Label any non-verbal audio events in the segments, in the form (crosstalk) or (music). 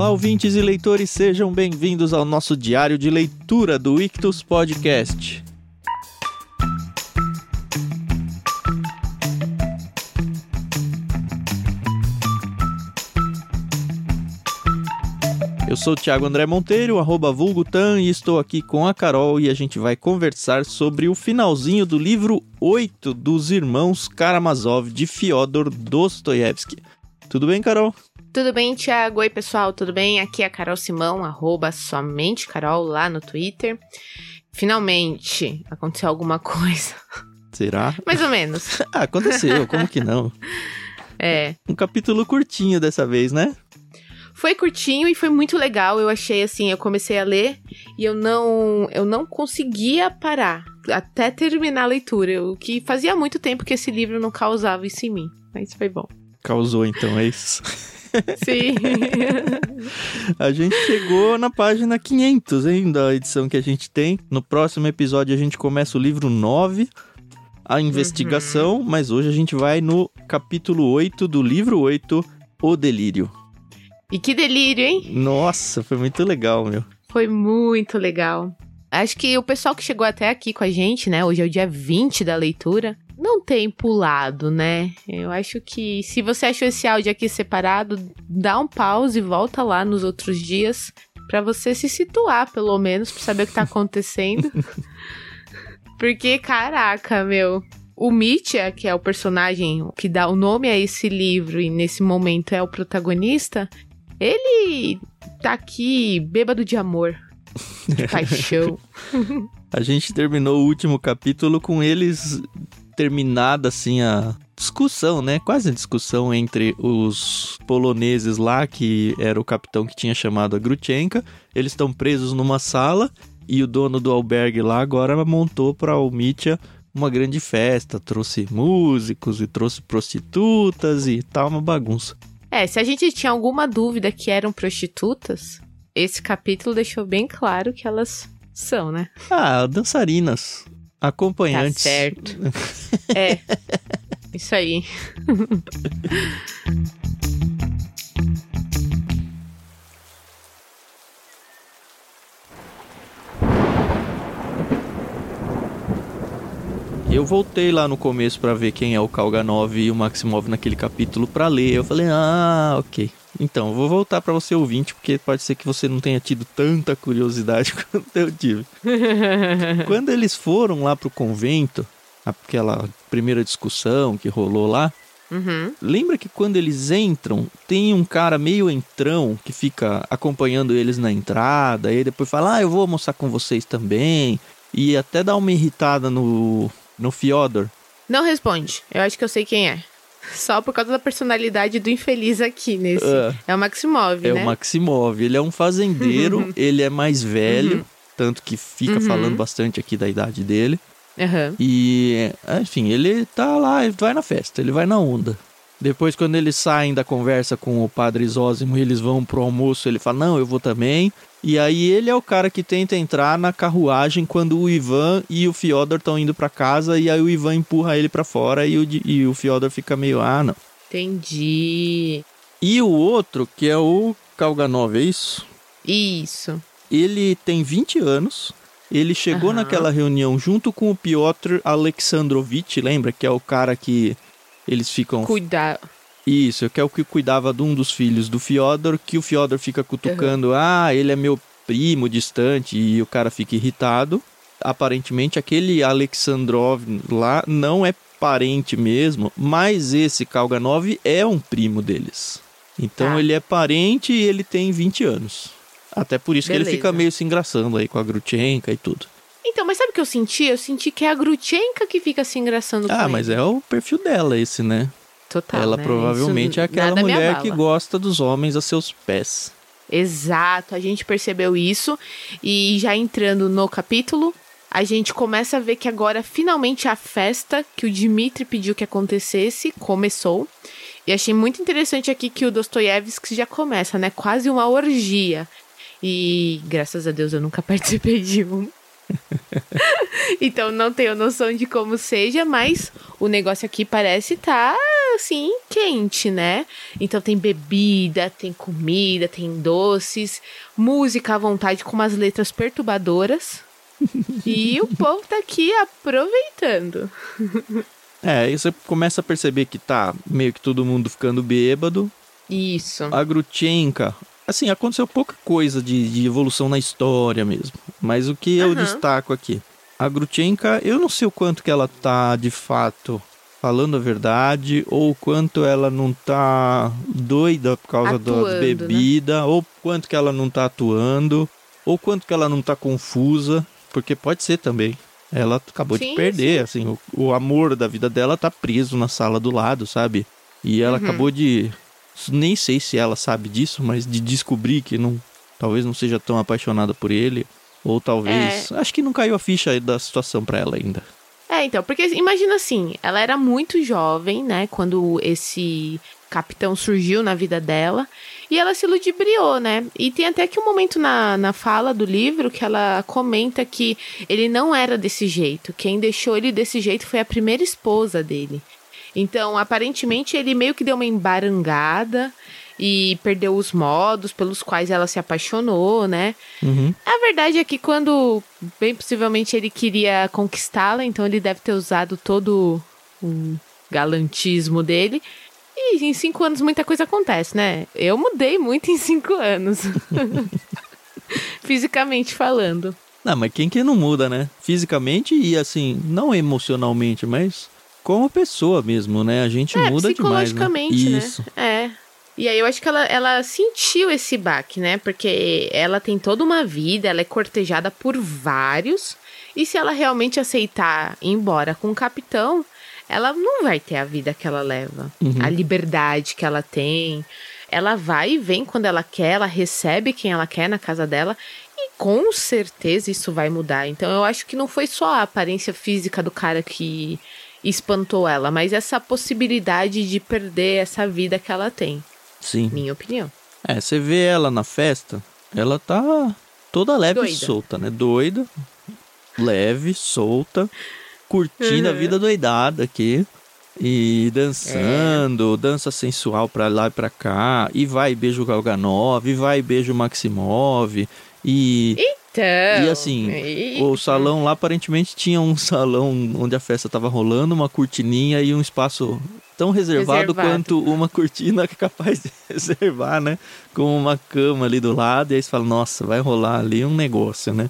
Olá, ouvintes e leitores, sejam bem-vindos ao nosso diário de leitura do Ictus Podcast. Eu sou o Thiago André Monteiro, arroba vulgutan, e estou aqui com a Carol e a gente vai conversar sobre o finalzinho do livro 8 dos Irmãos Karamazov de Fyodor Dostoiévski. Tudo bem, Carol? Tudo bem, Thiago? Oi, pessoal, tudo bem? Aqui é a Carol Simão, arroba somente Carol lá no Twitter. Finalmente aconteceu alguma coisa. Será? Mais ou menos. (laughs) ah, aconteceu, como que não? (laughs) É. Um capítulo curtinho dessa vez, né? Foi curtinho e foi muito legal. Eu achei assim, eu comecei a ler e eu não, eu não conseguia parar até terminar a leitura, o que fazia muito tempo que esse livro não causava isso em mim. Mas foi bom. Causou então, é isso. (laughs) Sim. a gente chegou na página 500 hein, da edição que a gente tem. No próximo episódio a gente começa o livro 9, a investigação, uhum. mas hoje a gente vai no capítulo 8 do livro 8, O Delírio. E que delírio, hein? Nossa, foi muito legal, meu. Foi muito legal. Acho que o pessoal que chegou até aqui com a gente, né? Hoje é o dia 20 da leitura. Não tem pulado, né? Eu acho que se você achou esse áudio aqui separado, dá um pause e volta lá nos outros dias para você se situar, pelo menos, pra saber o que tá acontecendo. (laughs) Porque, caraca, meu. O Mitya, que é o personagem que dá o nome a esse livro e nesse momento é o protagonista, ele tá aqui bêbado de amor, de (laughs) paixão. a gente terminou o último capítulo com eles terminada assim a discussão, né? Quase a discussão entre os poloneses lá, que era o capitão que tinha chamado a Grutchenka. Eles estão presos numa sala e o dono do albergue lá agora montou para o Mitya uma grande festa, trouxe músicos e trouxe prostitutas e tal, uma bagunça. É, se a gente tinha alguma dúvida que eram prostitutas, esse capítulo deixou bem claro que elas são, né? Ah, dançarinas, acompanhantes. Tá certo. é. (laughs) Isso aí. Eu voltei lá no começo para ver quem é o Kalganov e o Maximov naquele capítulo para ler. Eu falei, ah, ok. Então, vou voltar para você ouvinte, porque pode ser que você não tenha tido tanta curiosidade (laughs) quanto eu tive. (laughs) Quando eles foram lá pro convento, aquela primeira discussão que rolou lá, Uhum. Lembra que quando eles entram, tem um cara meio entrão que fica acompanhando eles na entrada, e depois fala: Ah, eu vou almoçar com vocês também. E até dá uma irritada no, no Fyodor? Não responde. Eu acho que eu sei quem é. Só por causa da personalidade do infeliz aqui nesse. Uh, é o Maximov, é né? É o Maximov. Ele é um fazendeiro, ele é mais velho, uhum. tanto que fica uhum. falando bastante aqui da idade dele. Uhum. E, enfim, ele tá lá, ele vai na festa, ele vai na onda. Depois, quando eles saem da conversa com o padre Zósimo e eles vão pro almoço, ele fala: Não, eu vou também. E aí ele é o cara que tenta entrar na carruagem quando o Ivan e o Fyodor estão indo para casa e aí o Ivan empurra ele para fora e o, e o Fyodor fica meio, ah, não. Entendi. E o outro, que é o Kalganov, é isso? Isso. Ele tem 20 anos. Ele chegou uhum. naquela reunião junto com o Piotr Alexandrovich, lembra? Que é o cara que eles ficam. Cuidar. Isso, que é o que cuidava de um dos filhos do Fyodor, que o Fyodor fica cutucando, uhum. ah, ele é meu primo distante, e o cara fica irritado. Aparentemente, aquele Alexandrov lá não é parente mesmo, mas esse Kalganov é um primo deles. Então ah. ele é parente e ele tem 20 anos. Até por isso Beleza. que ele fica meio se engraçando aí com a Grutchenka e tudo. Então, mas sabe o que eu senti? Eu senti que é a Grutchenka que fica se engraçando ah, com Ah, mas ele. é o perfil dela esse, né? Total. Ela né? provavelmente Isso é aquela mulher que gosta dos homens a seus pés. Exato, a gente percebeu isso. E já entrando no capítulo, a gente começa a ver que agora finalmente a festa que o Dmitri pediu que acontecesse começou. E achei muito interessante aqui que o Dostoiévski já começa, né? Quase uma orgia. E graças a Deus eu nunca (laughs) participei de um. (laughs) então não tenho noção de como seja, mas o negócio aqui parece tá assim quente, né? Então tem bebida, tem comida, tem doces, música à vontade com umas letras perturbadoras. e o (laughs) povo tá aqui aproveitando. É, aí você começa a perceber que tá meio que todo mundo ficando bêbado. Isso. A Grutchenka, assim, aconteceu pouca coisa de, de evolução na história mesmo. Mas o que eu Aham. destaco aqui? A Grutchenka, eu não sei o quanto que ela tá de fato falando a verdade, ou quanto ela não tá doida por causa da Atuando, né? bebida, ou quanto que ela não tá atuando, ou quanto que ela não tá confusa, porque pode ser também. Ela acabou de Sim, perder, assim, o, o amor da vida dela tá preso na sala do lado, sabe? E ela Uhum. acabou de nem sei se ela sabe disso, mas de descobrir que não, talvez não seja tão apaixonada por ele, ou talvez, acho que não caiu a ficha da situação pra ela ainda. É, então, porque imagina assim, ela era muito jovem, né, quando esse capitão surgiu na vida dela, e ela se ludibriou, né? E tem até que um momento na, na fala do livro que ela comenta que ele não era desse jeito. Quem deixou ele desse jeito foi a primeira esposa dele. Então, aparentemente, ele meio que deu uma embarangada e perdeu os modos pelos quais ela se apaixonou, né? Uhum. A verdade é que quando, bem possivelmente, ele queria conquistá-la, então ele deve ter usado todo o galantismo dele. E em cinco anos muita coisa acontece, né? Eu mudei muito em cinco anos. (laughs) Fisicamente falando. Não, mas quem que não muda, né? Fisicamente e assim, não emocionalmente, mas como pessoa mesmo, né? A gente É, muda demais, né? psicologicamente, né? E aí eu acho que ela, ela sentiu esse baque, né? Porque ela tem toda uma vida, ela é cortejada por vários. E se ela realmente aceitar ir embora com o capitão, ela não vai ter a vida que ela leva. Uhum. A liberdade que ela tem. Ela vai e vem quando ela quer, ela recebe quem ela quer na casa dela. E com certeza isso vai mudar. Então eu acho que não foi só a aparência física do cara que espantou ela, mas essa possibilidade de perder essa vida que ela tem. Sim. Minha opinião. É, você vê ela na festa, ela tá toda leve e Doida. solta, né? Doida, leve, solta, curtindo a Uhum. vida doidada aqui. E dançando, dança sensual pra lá e pra cá. E vai e beija o Galganov, e vai e beija o Maximov. E, Então. e assim, e- o salão lá aparentemente tinha um (laughs) salão onde a festa tava rolando, uma cortininha e um espaço tão reservado, Reservado. quanto uma (laughs) cortina que é capaz de (laughs) reservar, né? Com uma cama ali do lado, e aí você fala, nossa, vai rolar ali um negócio, né?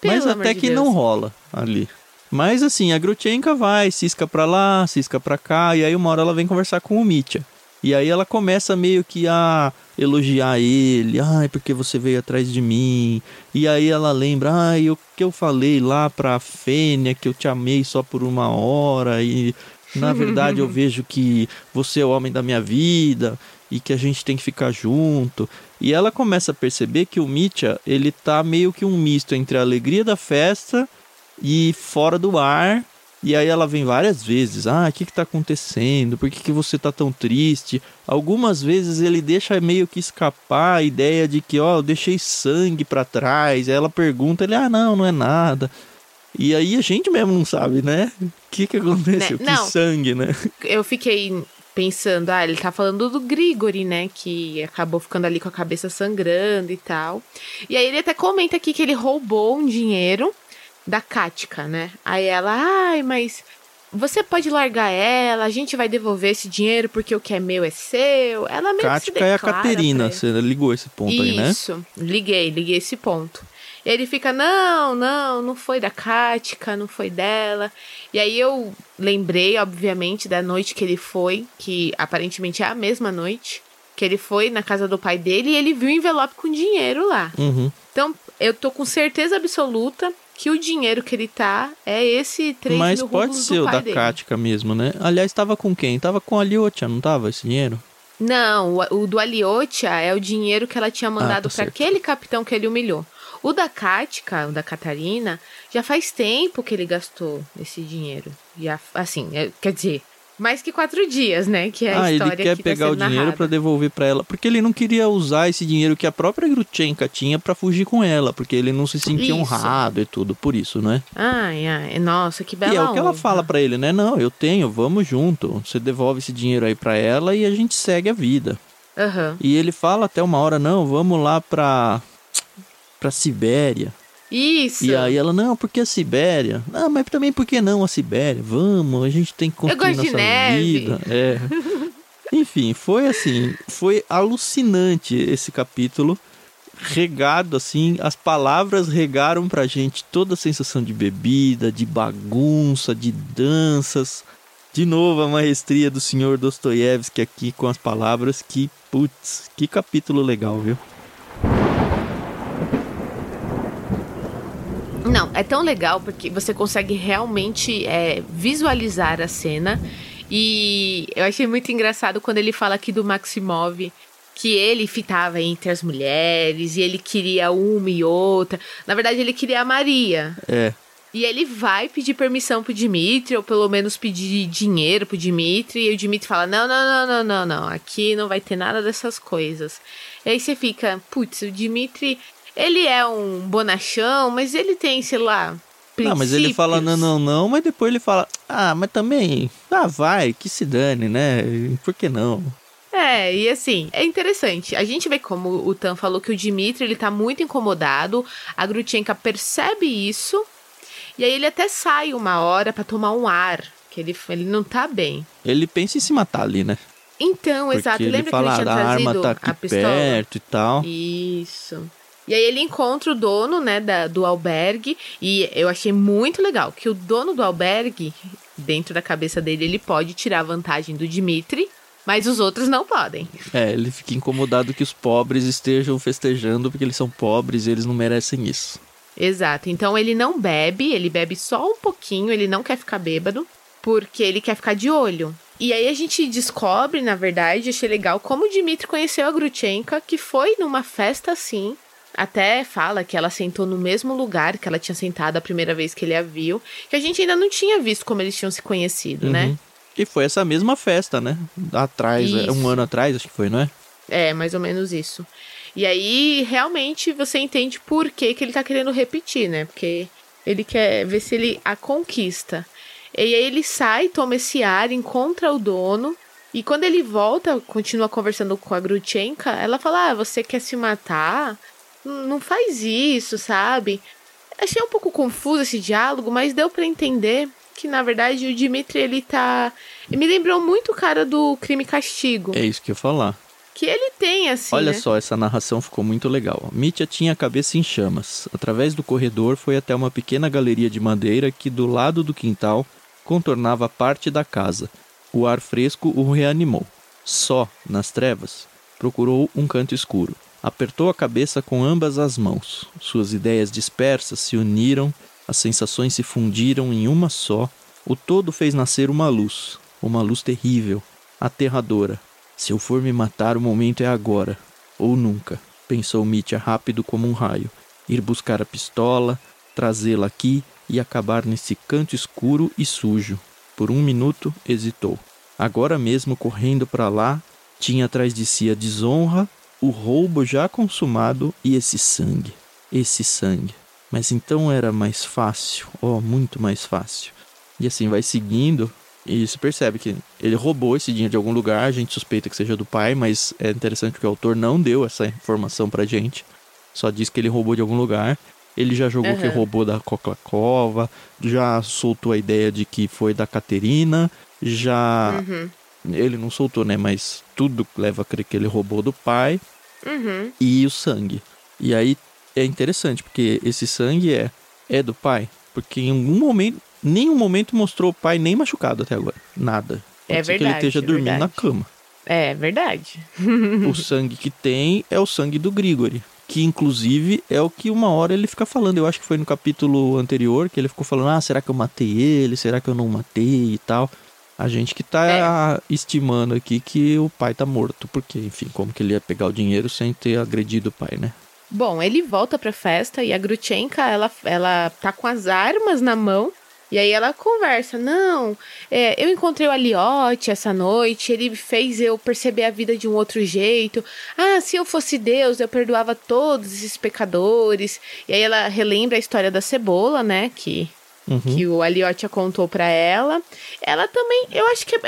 Pelo Mas até que não rola ali. Mas assim, a Grutchenka vai, cisca pra lá, cisca pra cá, e aí uma hora ela vem conversar com o Mitya. E aí ela começa meio que a elogiar ele, ai, porque você veio atrás de mim. E aí ela lembra, ai, o que eu falei lá pra Fênia, que eu te amei só por uma hora, e na (laughs) verdade eu vejo que você é o homem da minha vida e que a gente tem que ficar junto. E ela começa a perceber que o Mitya, ele tá meio que um misto entre a alegria da festa e fora do ar. E aí ela vem várias vezes, ah, o que que tá acontecendo? Por que, que você tá tão triste? Algumas vezes ele deixa meio que escapar a ideia de que, ó, eu deixei sangue pra trás. Aí ela pergunta, ele, ah, não, não é nada. E aí a gente mesmo não sabe, né? O que que aconteceu? Né? Que Não. sangue, né? Eu fiquei pensando, ah, ele tá falando do Grigori, né? Que acabou ficando ali com a cabeça sangrando e tal. E aí ele até comenta aqui que ele roubou um dinheiro da Katka, né? Aí ela, ai, mas você pode largar ela, a gente vai devolver esse dinheiro porque o que é meu é seu. Ela meio que se Kática é a Caterina, você ligou esse ponto aí, né? Isso, liguei, liguei esse ponto. E ele fica, não, não, não foi da Kática, não foi dela. E aí eu lembrei, obviamente, da noite que ele foi, que aparentemente é a mesma noite, que ele foi na casa do pai dele e ele viu o envelope com dinheiro lá. Uhum. Então, eu tô com certeza absoluta que o dinheiro que ele tá é esse 3 Mas mil pode ser o da dele. Kática mesmo, né? Aliás, tava com quem? Tava com a Liotia, não tava esse dinheiro? Não, o, o do Aliotia é o dinheiro que ela tinha mandado tá pra certo. aquele capitão que ele humilhou. O da Kática, o da Catarina, já faz tempo que ele gastou esse dinheiro. Já, assim, é- quer dizer, Mais que quatro dias, né? Que é a ah, história ele quer que pegar tá o dinheiro pra devolver pra ela, porque ele não queria usar esse dinheiro que a própria Grutchenka tinha pra fugir com ela, porque ele não se sentia Isso. honrado e tudo, por isso, né? Ai, ai, nossa, que bela e é o que ela fala pra ele, né? Não, eu tenho, vamos junto. Você devolve esse dinheiro aí pra ela e a gente segue a vida. Aham. E ele fala até uma hora, não, vamos lá pra pra Sibéria. Isso. E aí ela, não, porque a Sibéria? Ah, mas também por que não a Sibéria? Vamos, a gente tem que construir nossa vida. É. (laughs) Enfim, foi assim, foi alucinante esse capítulo. Regado assim, as palavras regaram pra gente toda a sensação de bebida, de bagunça, de danças. De novo a maestria do senhor Dostoiévski aqui com as palavras que, putz, que capítulo legal, viu? É tão legal porque você consegue realmente é, visualizar a cena. E eu achei muito engraçado quando ele fala aqui do Maximov que ele fitava entre as mulheres e ele queria uma e outra. Na verdade, ele queria a Maria. É, E ele vai pedir permissão pro Dimitri, ou pelo menos pedir dinheiro pro Dimitri, e o Dimitri fala: não, não, não, não, não, não, aqui não vai ter nada dessas coisas. E aí você fica, putz, o Dimitri, ele é um bonachão, mas ele tem, sei lá. Não, mas ele fala não, princípios. não, não, mas depois ele fala, ah, mas também, ah, vai, que se dane, né? Por que não? É, e assim, é interessante. A gente vê como o Tan falou que o Dimitri, ele tá muito incomodado, a Grutchenka percebe isso, e aí ele até sai uma hora pra tomar um ar, que ele, ele não tá bem. Ele pensa em se matar ali, né? Então, Porque exato. ele Lembra fala, que ele ah, tinha a arma tá a aqui pistola? perto e tal. Isso. E aí ele encontra o dono, né, da, do albergue, e eu achei muito legal que o dono do albergue, dentro da cabeça dele, ele pode tirar vantagem do Dimitri, mas os outros não podem. É, ele fica incomodado que os pobres estejam festejando porque eles são pobres e eles não merecem isso. Exato. Então ele não bebe, ele bebe só um pouquinho, ele não quer ficar bêbado, porque ele quer ficar de olho. E aí a gente descobre, na verdade, achei legal como o Dimitri conheceu a Grutchenka, que foi numa festa assim. Até fala que ela sentou no mesmo lugar que ela tinha sentado a primeira vez que ele a viu, que a gente ainda não tinha visto como eles tinham se conhecido, né? Uhum. E foi essa mesma festa, né? Atrás, é, Isso. um ano atrás, acho que foi, não é? É, mais ou menos isso. E aí, realmente, você entende por que, que ele tá querendo repetir, né? Porque ele quer ver se ele a conquista. E aí ele sai, toma esse ar, encontra o dono. E quando ele volta, continua conversando com a Grutchenka, ela fala: Ah, você quer se matar? Não faz isso, sabe? Achei um pouco confuso esse diálogo, mas deu pra entender que, na verdade, o Dimitri, ele tá... Me lembrou muito o cara do Crime e Castigo. É isso que eu ia falar. Que ele tem, assim, Olha né? só, essa narração ficou muito legal. Mitya tinha a cabeça em chamas. Através do corredor foi até uma pequena galeria de madeira que, do lado do quintal, contornava parte da casa. O ar fresco o reanimou. Só, nas trevas, procurou um canto escuro. Apertou a cabeça com ambas as mãos. Suas ideias dispersas se uniram, as sensações se fundiram em uma só. O todo fez nascer uma luz, uma luz terrível, aterradora. Se eu for me matar, o momento é agora, ou nunca, pensou Mitya rápido como um raio. Ir buscar a pistola, trazê-la aqui e acabar nesse canto escuro e sujo. Por um minuto hesitou. Agora mesmo, correndo para lá, tinha atrás de si a desonra, o roubo já consumado e esse sangue. Esse sangue. Mas então era mais fácil, oh, muito mais fácil. E assim vai seguindo, e se percebe que ele roubou esse dinheiro de algum lugar, a gente suspeita que seja do pai, mas é interessante que o autor não deu essa informação pra gente. Só diz que ele roubou de algum lugar. Ele já jogou que Aham. roubou da Coca-Cola, já soltou a ideia de que foi da Caterina, já. Uhum. Ele não soltou, né? Mas tudo leva a crer que ele roubou do pai Uhum. e o sangue. E aí é interessante, porque esse sangue é, é do pai. Porque em algum momento, nenhum momento mostrou o pai nem machucado até agora. Nada. Pode É ser que ele verdade, esteja é dormindo na verdade. cama. É verdade. (laughs) o sangue que tem é o sangue do Grigori. Que inclusive é o que uma hora ele fica falando. Eu acho que foi no capítulo anterior que ele ficou falando: Ah, será que eu matei ele? Será que eu não matei e tal? A gente que tá estimando aqui que o pai tá morto. Porque, enfim, como que ele ia pegar o dinheiro sem ter agredido o pai, né? Bom, ele volta pra festa e a Grutchenka, ela, ela tá com as armas na mão E aí ela conversa, não, é, eu encontrei o Aliote essa noite, ele fez eu perceber a vida de um outro jeito. Ah, se eu fosse Deus, eu perdoava todos esses pecadores. E aí ela relembra a história da cebola, né, que Uhum. que o Aliotia contou para ela. Ela também, eu acho que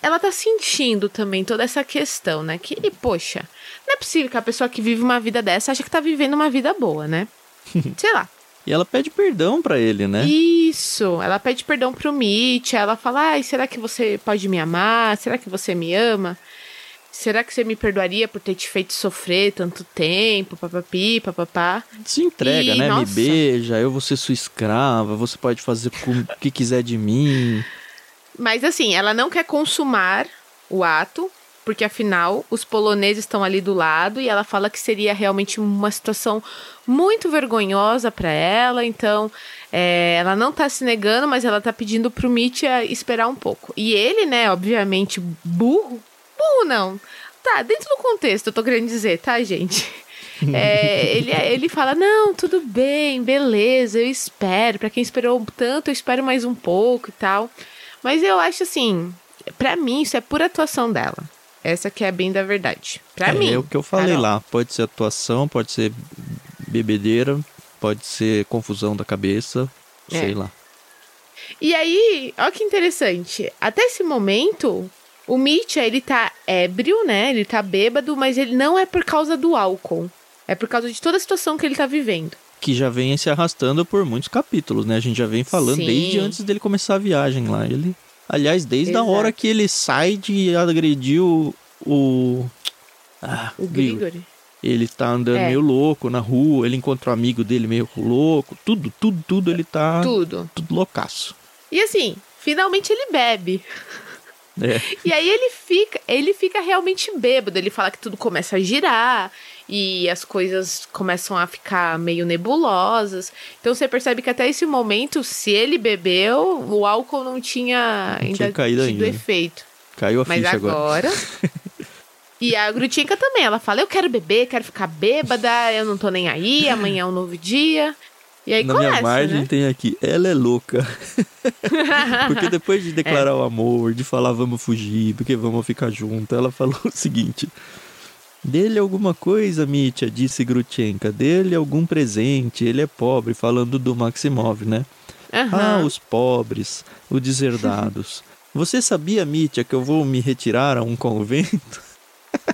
ela tá sentindo também toda essa questão, né? Que, poxa, não é possível que a pessoa que vive uma vida dessa acha que tá vivendo uma vida boa, né? (laughs) Sei lá. E ela pede perdão para ele, né? Isso. Ela pede perdão pro Mitch. Ela fala: Ai, será que você pode me amar? Será que você me ama? Será que você me perdoaria por ter te feito sofrer tanto tempo? Papapi, papapá. Se entrega, e, né? Nossa. Me beija, eu vou ser sua escrava, você pode fazer o que quiser de mim. Mas assim, ela não quer consumar o ato, porque afinal os poloneses estão ali do lado e ela fala que seria realmente uma situação muito vergonhosa para ela, então é, ela não tá se negando, mas ela tá pedindo pro Mitya esperar um pouco. E ele, né, obviamente burro, burro não, tá, dentro do contexto, eu tô querendo dizer, tá, gente? (laughs) É, ele, ele fala: Não, tudo bem, beleza, eu espero. Para quem esperou tanto, eu espero mais um pouco e tal. Mas eu acho assim, para mim, isso é pura atuação dela. Essa que é bem da verdade. Pra é, mim. É o que eu falei Carol. lá. Pode ser atuação, pode ser bebedeira, pode ser confusão da cabeça, é. sei lá. E aí, olha que interessante. Até esse momento, o Mitya, ele tá ébrio, né? Ele tá bêbado, mas ele não é por causa do álcool. É por causa de toda a situação que ele tá vivendo. Que já vem se arrastando por muitos capítulos, né? A gente já vem falando Sim. desde antes dele começar a viagem lá. Ele Aliás, desde Exato. a hora que ele sai de agredir o. O, ah, o Grigori. Ele tá andando é. meio louco na rua, ele encontrou um amigo dele meio louco. Tudo, tudo, tudo ele tá. Tudo. Tudo loucaço. E assim, finalmente ele bebe. É. E aí ele fica, ele fica realmente bêbado. Ele fala que tudo começa a girar e as coisas começam a ficar meio nebulosas. Então você percebe que até esse momento, se ele bebeu, o álcool não tinha não ainda tinha caído tido ainda. efeito. Caiu a Mas ficha agora. agora... (laughs) e a Grutinka também, ela fala: Eu quero beber, quero ficar bêbada, eu não tô nem aí, amanhã é um novo dia. E aí Na começa, minha margem né? tem aqui, ela é louca. (laughs) porque depois de declarar é. o amor, de falar vamos fugir, porque vamos ficar junto, ela falou (laughs) o seguinte: Dele alguma coisa, Mitya, disse Grutchenka. Dele algum presente. Ele é pobre, falando do Maximov, né? Uhum. Ah, os pobres, os deserdados. (laughs) Você sabia, Mitya, que eu vou me retirar a um convento?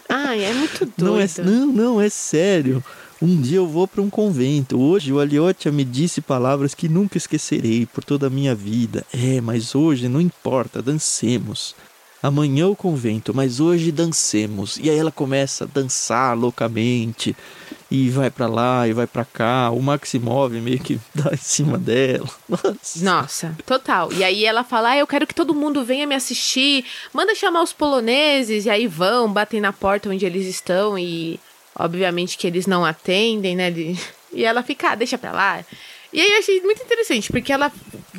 Ai, é muito doido. Não, é, não, não, é sério. Um dia eu vou para um convento. Hoje o Aliotia me disse palavras que nunca esquecerei por toda a minha vida. É, mas hoje não importa, dancemos. Amanhã o convento, mas hoje dancemos. E aí ela começa a dançar loucamente e vai para lá e vai para cá. O Maximov meio que (laughs) dá em cima dela. Nossa. Nossa, total. E aí ela fala: ah, "Eu quero que todo mundo venha me assistir. Manda chamar os poloneses". E aí vão, batem na porta onde eles estão e obviamente que eles não atendem, né? E ela fica: ah, "Deixa para lá". E aí eu achei muito interessante, porque ela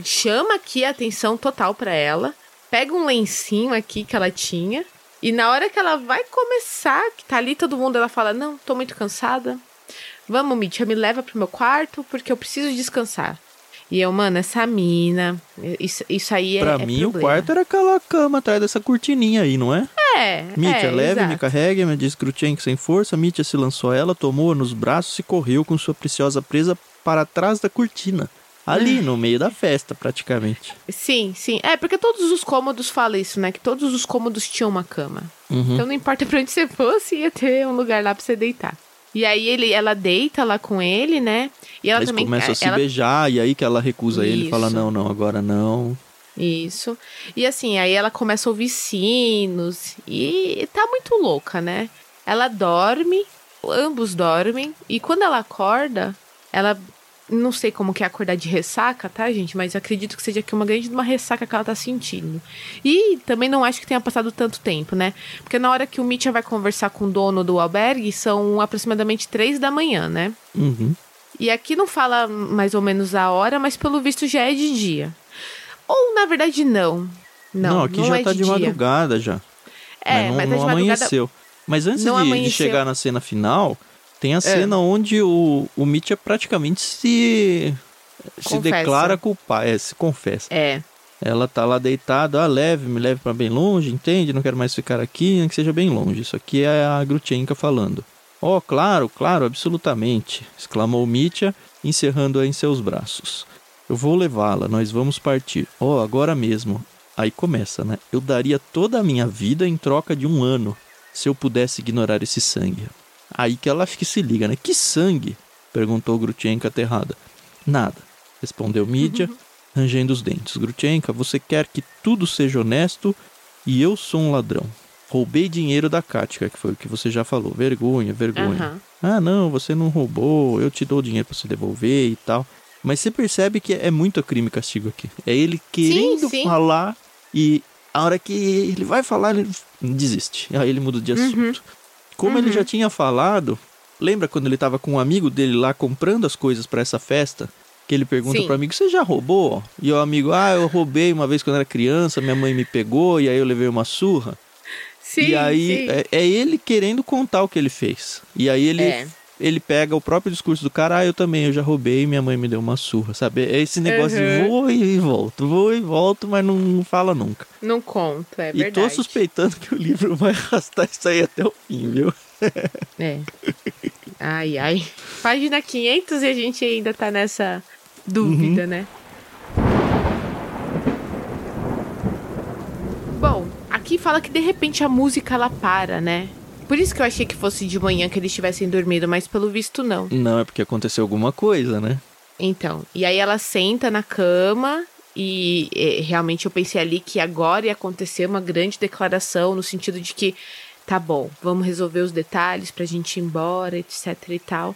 chama aqui a atenção total para ela pega um lencinho aqui que ela tinha. E na hora que ela vai começar, que tá ali todo mundo, ela fala: Não, tô muito cansada. Vamos, Mitya, me leva pro meu quarto porque eu preciso descansar. E eu, mano, essa mina. Isso, isso aí é. Pra é mim, problema. o quarto era aquela cama atrás dessa cortininha aí, não é? É. Mitya, é, leve, exato. me carregue, me disse Grutchenko sem força. Mitya se lançou a ela, tomou-a nos braços e correu com sua preciosa presa para trás da cortina. Ali, no meio da festa, praticamente. Sim, sim. É, porque todos os cômodos falam isso, né? Que todos os cômodos tinham uma cama. Uhum. Então não importa (laughs) pra onde você fosse, ia ter um lugar lá pra você deitar. E aí ele, ela deita lá com ele, né? E ela Eles também começam a se ela... beijar, e aí que ela recusa ele e fala: Isso. Não, não, agora não. Isso. E assim, aí ela começa a ouvir sinos e tá muito louca, né? Ela dorme, ambos dormem, e quando ela acorda, ela não sei como que é acordar de ressaca, tá, gente? Mas acredito que seja aqui uma grande uma ressaca que ela tá sentindo. E também não acho que tenha passado tanto tempo, né? Porque na hora que o Mitya vai conversar com o dono do albergue, são aproximadamente três da manhã, né? Uhum. E aqui não fala mais ou menos a hora, mas pelo visto já é de dia. Ou, na verdade, não. Não, Não, aqui não já é tá de, de, madrugada já. É, mas não, mas tá não amanheceu. Mas antes de, de chegar na cena final, tem É. a cena onde o, o Mitya praticamente se se Confessa. declara culpada, é, se confessa. É. Ela tá lá deitada, ah, leve, me leve pra bem longe, entende? Não quero mais ficar aqui, nem que seja bem longe. Isso aqui é a Grutchenka falando. Oh, claro, claro, absolutamente, exclamou Mitya, encerrando-a em seus braços. Eu vou levá-la, nós vamos partir. Oh, agora mesmo. Aí começa, né? Eu daria toda a minha vida em troca de um ano, se eu pudesse ignorar esse sangue. Aí que ela que se liga, né? Que sangue? perguntou Grutchenka aterrada. Nada, respondeu Mitya, rangendo os dentes. Grutchenka, você quer que tudo seja honesto e eu sou um ladrão. Roubei dinheiro da Katka, que foi o que você já falou. Vergonha, vergonha. Aham. Ah, não, você não roubou, eu te dou o dinheiro pra você devolver e tal. Mas você percebe que é muito crime e castigo aqui. É ele querendo sim. falar e a hora que ele vai falar, ele desiste. Aí ele muda de assunto. Como ele já tinha falado, lembra quando ele tava com um amigo dele lá comprando as coisas pra essa festa? Que ele pergunta Sim. pro amigo, você já roubou? E o amigo, ah, eu roubei uma vez quando era criança, minha mãe me pegou e aí eu levei uma surra. Sim, e aí sim. é, é ele querendo contar o que ele fez. E aí ele, É. ele pega o próprio discurso do cara, ah, eu também, eu já roubei, minha mãe me deu uma surra, sabe? É esse negócio de Uhum. vou e volto, vou e volto, mas não fala nunca. Não conto, é e verdade. tô suspeitando que o livro vai arrastar isso aí até o fim, viu? É. Ai, ai. Página 500 e a gente ainda tá nessa dúvida, né? Bom, aqui fala que de repente a música ela para, né? Por isso que eu achei que fosse de manhã que eles tivessem dormido, mas pelo visto não. Não, é porque aconteceu alguma coisa, né? Então, e aí ela senta na cama e eh, realmente eu pensei ali que agora ia acontecer uma grande declaração no sentido de que tá bom, vamos resolver os detalhes pra gente ir embora, etc e tal.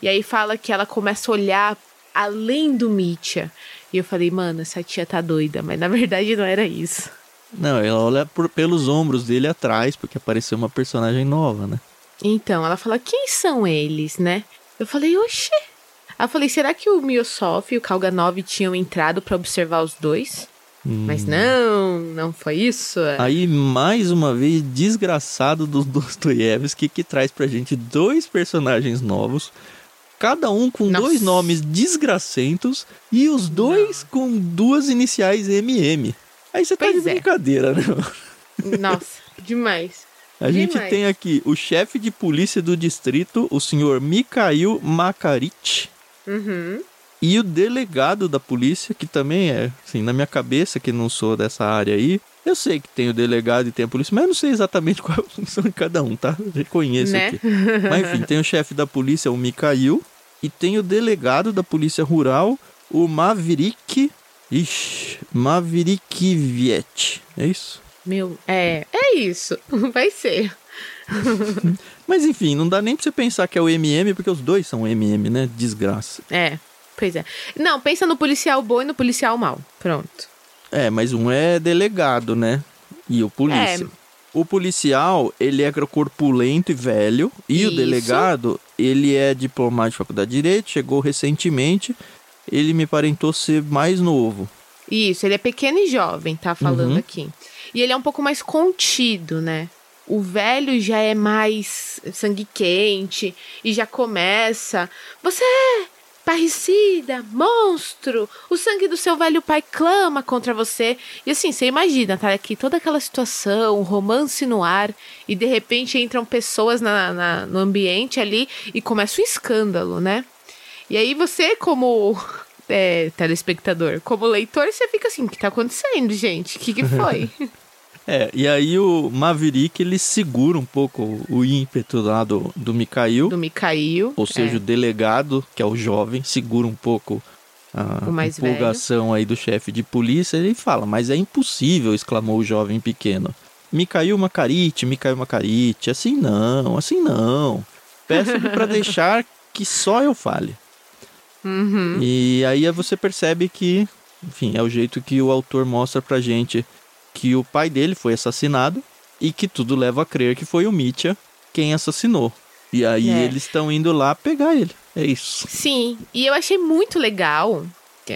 E aí fala que ela começa a olhar além do Mitya. E eu falei, mano, essa tia tá doida, mas na (laughs) verdade não era isso. Não, ela olha por- pelos ombros dele atrás, porque apareceu uma personagem nova, né? Então, ela fala, quem são eles, né? Eu falei, oxê. Aí eu falei, será que o Miossoff e o Kalganov tinham entrado pra observar os dois? Mas não, não foi isso. Aí, mais uma vez, desgraçado do (laughs) Dostoiévski, que traz pra gente dois personagens novos, cada um com Nossa. dois nomes desgracentos e os dois com duas iniciais MM. Aí você tá de Pois é. brincadeira, né? Nossa, demais. A gente Demais. tem aqui o chefe de polícia do distrito, o senhor Mikhail Makarit, Uhum. e o delegado da polícia, que também é, assim, na minha cabeça, que não sou dessa área aí, eu sei que tem o delegado e tem a polícia, mas eu não sei exatamente (laughs) qual é a função de cada um, tá? Reconheço Né? aqui. Mas enfim, tem o chefe da polícia, o Mikhail, e tem o delegado da polícia rural, o Maverick. Ixi, Maverick Viet. É isso? Meu, é, é isso. (laughs) Vai ser. (laughs) Mas enfim, não dá nem pra você pensar que é o MM, porque os dois são MM, né? Desgraça. É, pois é. Não, pensa no policial bom e no policial mal. Pronto. É, mas um é delegado, né? E o polícia. É. O policial, ele é corpulento e velho. E o Isso. delegado, ele é diplomado de faculdade de Direito, chegou recentemente. Ele me parentou ser mais novo. Isso, ele é pequeno e jovem, tá falando Uhum. aqui. E ele é um pouco mais contido, né? O velho já é mais sangue quente e já começa. Você é parricida, monstro! O sangue do seu velho pai clama contra você. E assim, você imagina, tá aqui toda aquela situação, um romance no ar, e de repente entram pessoas na, na- no ambiente ali e começa um escândalo, né? E aí você, como (laughs) é, telespectador, como leitor, você fica assim, o que tá acontecendo, gente? O que, que (laughs) foi? É, e aí o Maverick, ele segura um pouco o ímpeto lá do, do Mikhail. Do Mikhail. Ou seja, é. o delegado, que é o jovem, segura um pouco a O mais empolgação aí do chefe de polícia. Ele fala, mas é impossível, exclamou o jovem pequeno. Mikhail Makarite, Mikhail Makarite, assim não, assim não. Peço-lhe para (laughs) deixar que só eu fale. Uhum. E aí você percebe que, enfim, é o jeito que o autor mostra pra gente que o pai dele foi assassinado e que tudo leva a crer que foi o Mitya quem assassinou. E aí É. eles estão indo lá pegar ele. É isso. Sim, e eu achei muito legal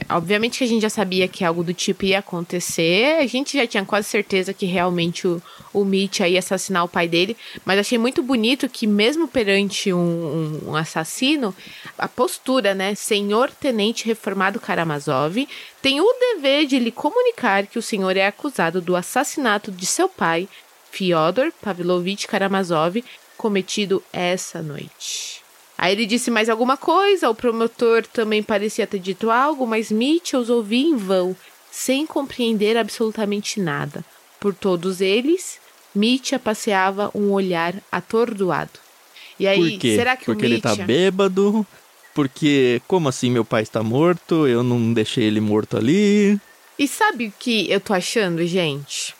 obviamente que a gente já sabia que algo do tipo ia acontecer. A gente já tinha quase certeza que realmente o, o Mitch ia assassinar o pai dele. Mas achei muito bonito que, mesmo perante um, um, um assassino, a postura, né? Senhor Tenente Reformado Karamazov tem o dever de lhe comunicar que o senhor é acusado do assassinato de seu pai, Fyodor Pavlovich Karamazov, cometido essa noite. Aí ele disse mais alguma coisa, o promotor também parecia ter dito algo, mas Mitchell os ouvia em vão, sem compreender absolutamente nada. Por todos eles, Mitchell passeava um olhar atordoado. E aí, Por quê? será que Porque o ele tá Mitchell... bêbado. Porque, como assim meu pai está morto? Eu não deixei ele morto ali. E sabe o que eu tô achando, gente?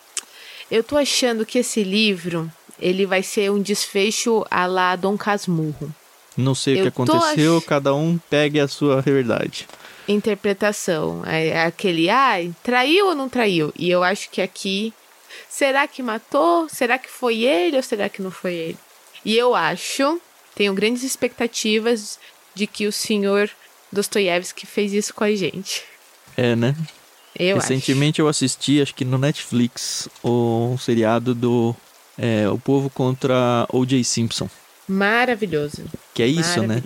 Eu tô achando que esse livro, ele vai ser um desfecho à la Dom Casmurro. Não sei o que aconteceu, ach- cada um pegue a sua verdade. interpretação. É é aquele, ai, traiu ou não traiu? E eu acho que aqui, será que matou? Será que foi ele ou será que não foi ele? E eu acho, tenho grandes expectativas de que o senhor Dostoiévski fez isso com a gente. É, né? Eu Recentemente eu assisti, acho que no Netflix, o um seriado do é, O Povo contra O.J. Simpson. Maravilhoso. Que é isso, né?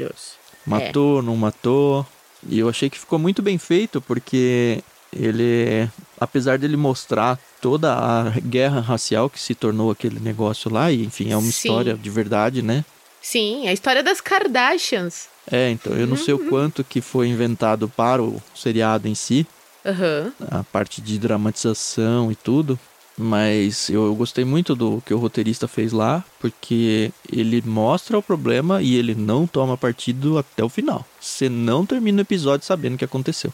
Matou, não matou. E eu achei que ficou muito bem feito, porque ele, apesar dele mostrar toda a guerra racial que se tornou aquele negócio lá, e enfim, é uma Sim. história de verdade, né? Sim, a história das Kardashians. É, então eu não sei Uhum. o quanto que foi inventado para o seriado em si, Aham. a parte de dramatização e tudo, mas eu, gostei muito do que o roteirista fez lá, porque ele mostra o problema e ele não toma partido até o final. Você não termina o episódio sabendo o que aconteceu.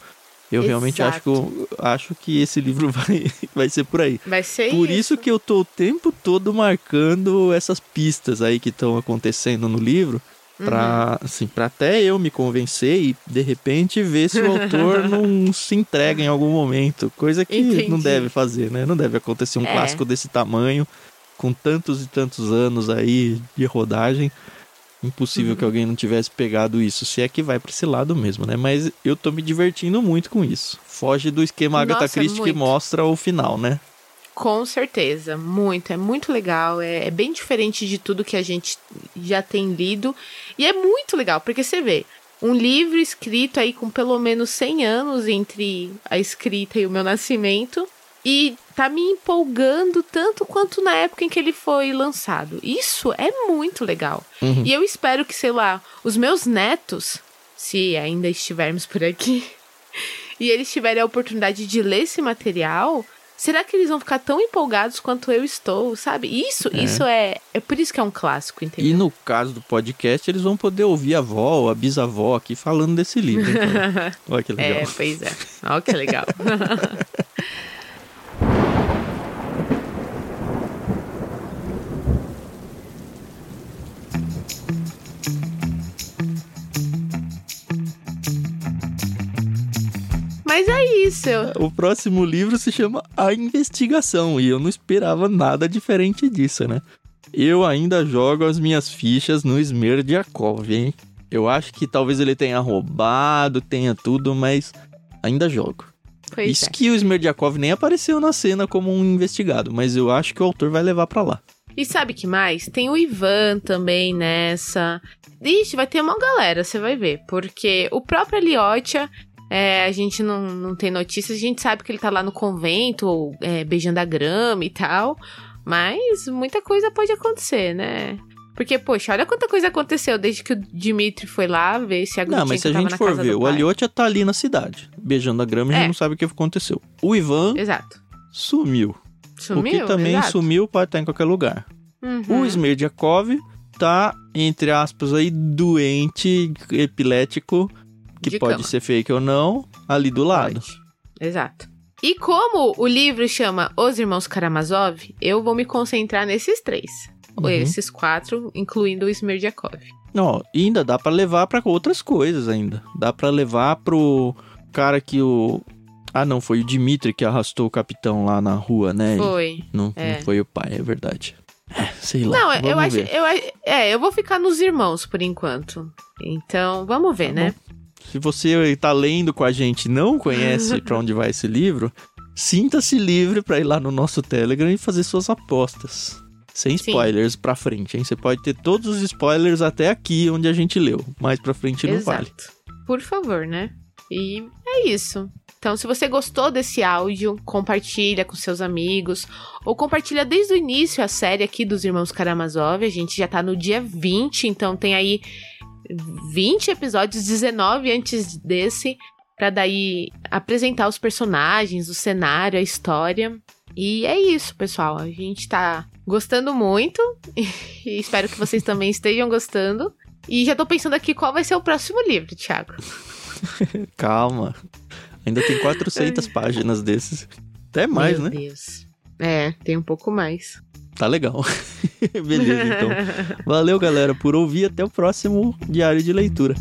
Eu realmente acho que, acho que esse livro (laughs) vai, vai ser por aí. Vai ser Por isso que eu tô o tempo todo marcando essas pistas aí que estão acontecendo no livro. Pra, assim, pra até eu me convencer e de repente ver se o (laughs) autor não se entrega em algum momento. Coisa que Entendi. não deve fazer, né? Não deve acontecer um É. clássico desse tamanho, com tantos e tantos anos aí de rodagem. Impossível Uhum. que alguém não tivesse pegado isso, se é que vai pra esse lado mesmo, né? Mas eu tô me divertindo muito com isso. Foge do esquema Agatha Nossa, Christie que muito. mostra o final, né? Com certeza, muito, é muito legal, é, é bem diferente de tudo que a gente já tem lido e é muito legal, porque você vê, um livro escrito aí com pelo menos 100 anos entre a escrita e o meu nascimento e tá me empolgando tanto quanto na época em que ele foi lançado. Isso é muito legal. Uhum. E eu espero que, sei lá, os meus netos, se ainda estivermos por aqui, (laughs) e eles tiverem a oportunidade de ler esse material, será que eles vão ficar tão empolgados quanto eu estou, sabe? Isso, É. isso é, é por isso que é um clássico, E entendeu? no caso do podcast, eles vão poder ouvir a avó ou a bisavó aqui falando desse livro. Então. (laughs) Olha que legal. É, pois é. Olha que legal. (laughs) O próximo livro se chama A Investigação e eu não esperava nada diferente disso, né? Eu ainda jogo as minhas fichas no Smerdiakov, hein? Eu acho que talvez ele tenha roubado, tenha tudo, mas ainda jogo. Pois Isso é. que o Smerdiakov nem apareceu na cena como um investigado, mas eu acho que o autor vai levar pra lá. E sabe que mais? Tem o Ivan também nessa. Ixi, vai ter uma galera, você vai ver. Porque o próprio Eliotia, é, a gente não, não tem notícias, a gente sabe que ele tá lá no convento, ou, é, beijando a grama e tal. Mas muita coisa pode acontecer, né? Porque, poxa, olha quanta coisa aconteceu desde que o Dimitri foi lá ver se a Não, mas se a gente for ver, o Aliotia tá ali na cidade, beijando a grama e a É. gente não sabe o que aconteceu. O Ivan Exato. sumiu. Sumiu? o que também Exato. sumiu pode estar em qualquer lugar. Uhum. O Smerdiakov tá, entre aspas, aí, doente, epilético, que De pode cama. ser fake ou não, ali do lado. Pode. Exato. E como o livro chama Os Irmãos Karamazov, eu vou me concentrar nesses três. Uhum. Esses quatro, incluindo o Smerdiakov. Ó, e ainda dá pra levar pra outras coisas ainda. Dá pra levar pro cara que o... Ah, não, foi o Dimitri que arrastou o capitão lá na rua, né? Foi. Não, é. não foi o pai, é verdade. É, sei lá. Não, eu acho. Eu, é, eu vou ficar nos irmãos por enquanto. Então, vamos ver, Tá né? Se você está lendo com a gente e não conhece para onde vai esse livro, sinta-se livre para ir lá no nosso Telegram e fazer suas apostas. Sem spoilers Sim. pra frente, hein? Você pode ter todos os spoilers até aqui onde a gente leu. Mais pra frente não Exato. vale. Por favor, né? E é isso. Então, se você gostou desse áudio, compartilha com seus amigos. Ou compartilha desde o início a série aqui dos Irmãos Karamazov. A gente já tá no dia 20, então tem aí 20 episódios, 19 antes desse, para daí apresentar os personagens, o cenário, a história. E é isso, pessoal. A gente tá gostando muito (laughs) e espero que vocês também estejam gostando. E já tô pensando aqui qual vai ser o próximo livro, Thiago. (laughs) Calma. Ainda tem 400 páginas desses. Até mais, Meu né? Meu Deus. É, tem um pouco mais. Tá legal. (laughs) Beleza, então. Valeu, galera, por ouvir. Até o próximo Diário de Leitura.